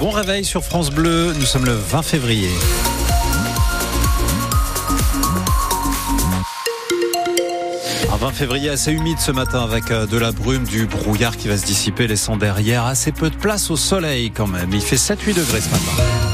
Bon réveil sur France Bleu, nous sommes le 20 février. Un 20 février assez humide ce matin avec euh, de la brume, du brouillard qui va se dissiper, laissant derrière assez peu de place au soleil quand même. Il fait 7-8 degrés ce matin.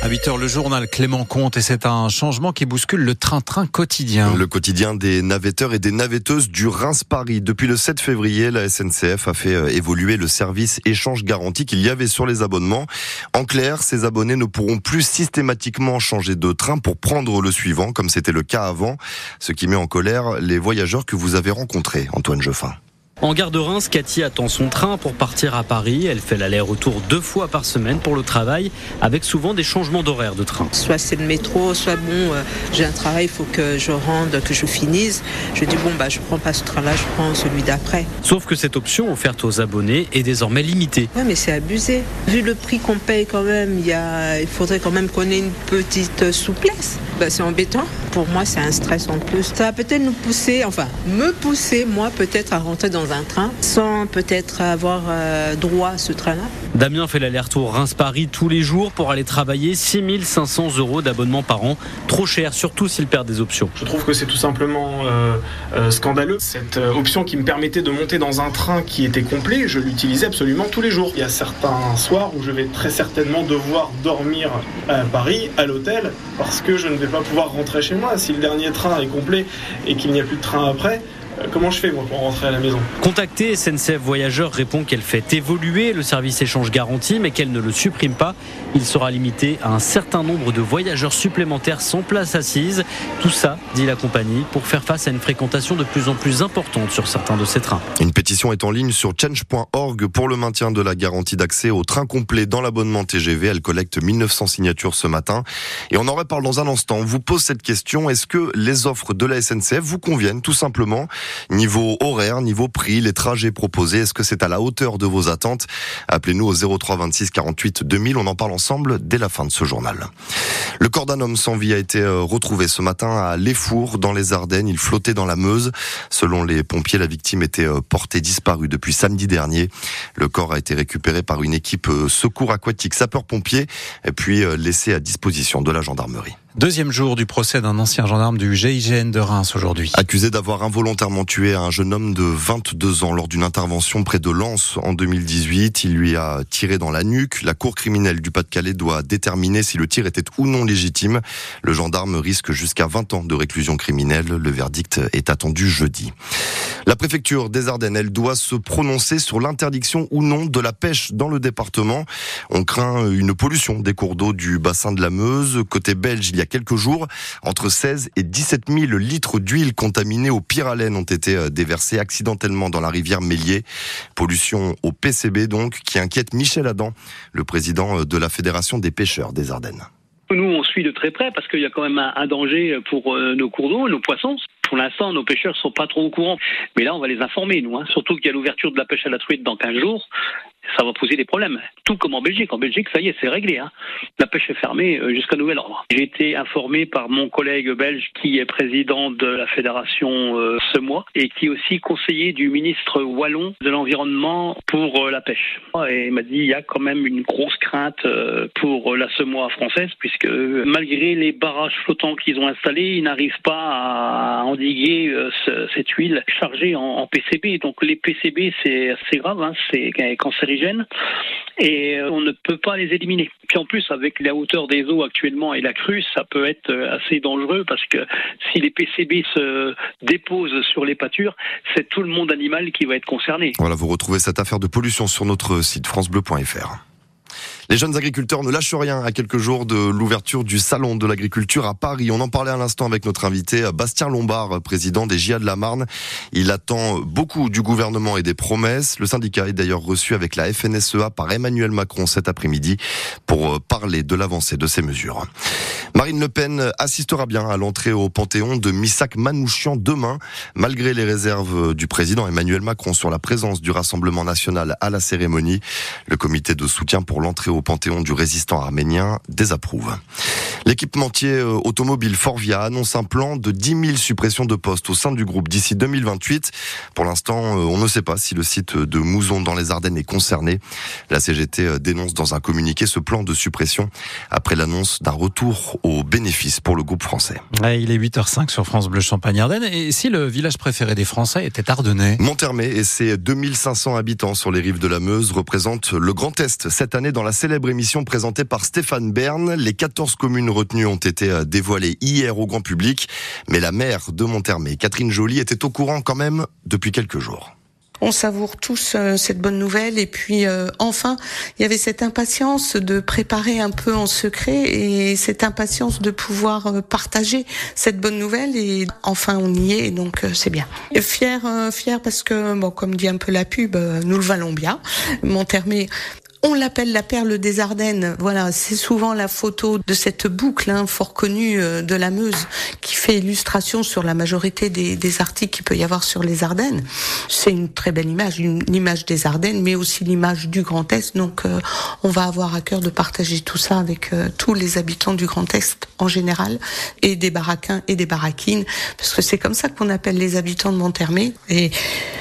À 8h, le journal Clément Comte et c'est un changement qui bouscule le train-train quotidien. Le quotidien des navetteurs et des navetteuses du Reims-Paris. Depuis le 7 février, la SNCF a fait euh, évoluer le service échange garanti qu'il y avait sur les abonnements. En clair, ces abonnés ne pourront plus systématiquement changer de train pour prendre le suivant, comme c'était le cas avant, ce qui met en colère les voyageurs que vous avez rencontrés, Antoine Jeffin. En gare de Reims, Cathy attend son train pour partir à Paris. Elle fait l'aller-retour deux fois par semaine pour le travail, avec souvent des changements d'horaire de train. Soit c'est le métro, soit bon, euh, j'ai un travail, il faut que je rende, que je finisse. Je dis bon, bah, je prends pas ce train-là, je prends celui d'après. Sauf que cette option offerte aux abonnés est désormais limitée. Ouais, mais c'est abusé. Vu le prix qu'on paye quand même, il, y a, il faudrait quand même qu'on ait une petite souplesse. Bah, c'est embêtant. Pour moi, c'est un stress en plus. Ça va peut-être nous pousser, enfin, me pousser, moi, peut-être à rentrer dans un train sans peut-être avoir euh, droit à ce train-là. Damien fait l'aller-retour Reims-Paris tous les jours pour aller travailler 6500 euros d'abonnement par an. Trop cher, surtout s'il perd des options. Je trouve que c'est tout simplement euh, euh, scandaleux. Cette euh, option qui me permettait de monter dans un train qui était complet, je l'utilisais absolument tous les jours. Il y a certains soirs où je vais très certainement devoir dormir à Paris, à l'hôtel, parce que je ne vais pas pouvoir rentrer chez moi. Si le dernier train est complet et qu'il n'y a plus de train après, euh, comment je fais moi pour rentrer à la maison? Contacté, SNCF Voyageurs répond qu'elle fait évoluer le service échange garanti, mais qu'elle ne le supprime pas. Il sera limité à un certain nombre de voyageurs supplémentaires sans place assise. Tout ça, dit la compagnie, pour faire face à une fréquentation de plus en plus importante sur certains de ces trains. Une pétition est en ligne sur change.org pour le maintien de la garantie d'accès au train complet dans l'abonnement TGV. Elle collecte 1900 signatures ce matin. Et on en reparle dans un instant. On vous pose cette question. Est-ce que les offres de la SNCF vous conviennent tout simplement? Niveau horaire, niveau prix, les trajets proposés, est-ce que c'est à la hauteur de vos attentes? Appelez-nous au 03 26 48 2000. On en parle ensemble dès la fin de ce journal. Le corps d'un homme sans vie a été euh, retrouvé ce matin à Dans les Ardennes. Il flottait dans la Meuse. Selon les pompiers, la victime était euh, portée disparue depuis samedi dernier. Le corps a été récupéré par une équipe euh, secours aquatique sapeurs-pompiers et puis laissé à disposition de la gendarmerie. Deuxième jour du procès d'un ancien gendarme du GIGN de Reims aujourd'hui. Accusé d'avoir involontairement tué un jeune homme de 22 ans lors d'une intervention près de Lens en 2018, il lui a tiré dans la nuque. La cour criminelle du Pas-de-Calais doit déterminer si le tir était ou non légitime. Le gendarme risque jusqu'à 20 ans de réclusion criminelle. Le verdict est attendu jeudi. La préfecture des Ardennes, elle doit se prononcer sur l'interdiction ou non de la pêche dans le département. On craint une pollution des cours d'eau du bassin de la Meuse. Côté belge, il y a quelques jours, entre 16 et 17 000 litres d'huile contaminée au pyralène ont été euh, déversés accidentellement dans la rivière Mélier. Pollution au PCB donc, qui inquiète Michel Adam, le président euh, de la Fédération des pêcheurs des Ardennes. Nous, on suit de très près parce qu'il y a quand même un, danger pour euh, nos cours d'eau, nos poissons. Pour l'instant, nos pêcheurs sont pas trop au courant. Mais là, on va les informer, nous. Hein. Surtout qu'il y a l'ouverture de la pêche à la truite dans 15 jours. Ça va poser des problèmes. Tout comme en Belgique. En Belgique, ça y est, c'est réglé. Hein. La pêche est fermée euh, jusqu'à nouvel ordre. J'ai été informé par mon collègue belge qui est président de la fédération euh, ce mois et qui est aussi conseiller du ministre wallon de l'environnement pour euh, la pêche. Et il m'a dit il y a quand même une grosse crainte euh, pour la semois française puisque malgré les barrages flottants qu'ils ont installés, ils n'arrivent pas à endiguer ce- cette huile chargée en, PCB. Donc les PCB c'est c'est grave, hein, c'est cancérigène et euh, on ne peut pas les éliminer. Puis en plus, avec la hauteur des eaux actuellement et la crue, ça peut être euh, assez dangereux parce que si les PCB se déposent sur les pâtures, c'est tout le monde animal qui va être concerné. Voilà, vous retrouvez cette affaire de pollution sur notre site francebleu.fr. Les jeunes agriculteurs ne lâchent rien à quelques jours de l'ouverture du salon de l'agriculture à Paris. On en parlait à l'instant avec notre invité Bastien Lombard, président des GIA de la Marne. Il attend beaucoup du gouvernement et des promesses. Le syndicat est d'ailleurs reçu avec la FNSEA par Emmanuel Macron cet après-midi pour euh, parler de l'avancée de ces mesures. Marine Le Pen assistera bien à l'entrée au Panthéon de Missak Manouchian demain, malgré les réserves du président Emmanuel Macron sur la présence du Rassemblement national à la cérémonie. Le comité de soutien pour l'entrée au Panthéon du résistant arménien désapprouve. L'équipementier euh, automobile Forvia annonce un plan de 10 000 suppressions de postes au sein du groupe d'ici 2028. Pour l'instant, euh, on ne sait pas si le site de Mouzon dans les Ardennes est concerné. La CGT euh, dénonce dans un communiqué ce plan de suppression après l'annonce d'un retour aux bénéfices pour le groupe français. il est 8h05 sur France Bleu Champagne-Ardenne. Et si le village préféré des Français était Ardennais? Montermé et ses 2500 habitants sur les rives de la Meuse représentent le Grand Est cette année dans la célèbre émission présentée par Stéphane Bern. Les 14 communes retenues ont été euh, dévoilées hier au grand public, mais la maire de Montermé, Catherine Joly, était au courant quand même depuis quelques jours. On savoure tous euh, cette bonne nouvelle et puis euh, enfin il y avait cette impatience de préparer un peu en secret et cette impatience de pouvoir partager cette bonne nouvelle et enfin on y est donc c'est bien. Fier fier parce que bon comme dit un peu la pub nous le valons bien. Montermé on l'appelle la perle des Ardennes. Voilà, c'est souvent la photo de cette boucle hein, fort connue euh, de la Meuse qui fait illustration sur la majorité des, des articles qu'il peut y avoir sur les Ardennes. C'est une très belle image, une, image des Ardennes, mais aussi l'image du Grand Est. Donc, euh, on va avoir à cœur de partager tout ça avec euh, tous les habitants du Grand Est en général, et des baraquins et des baraquines, parce que c'est comme ça qu'on appelle les habitants de Montermé. Et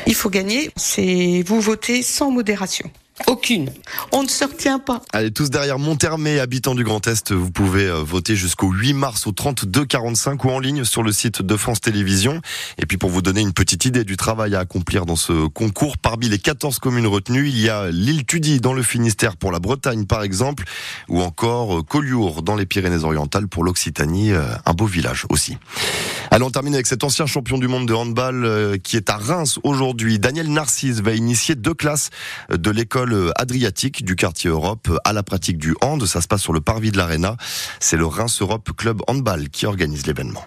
il faut gagner. C'est vous votez sans modération. Aucune. On ne se retient pas. Allez, tous derrière Montermé, habitants du Grand Est, vous pouvez euh, voter jusqu'au 8 mars au 32 45 ou en ligne sur le site de France Télévisions. Et puis pour vous donner une petite idée du travail à accomplir dans ce concours, parmi les 14 communes retenues, il y a l'île Tudy dans le Finistère pour la Bretagne par exemple, ou encore euh, Collioure dans les Pyrénées-Orientales pour l'Occitanie, euh, un beau village aussi. Allez, on termine avec cet ancien champion du monde de handball qui est à Reims aujourd'hui. Daniel Narcisse va initier deux classes de adriatique du quartier Europe à la pratique du hand. Ça se passe sur le parvis de l'Arena. C'est le Reims Europe Club Handball qui organise l'événement.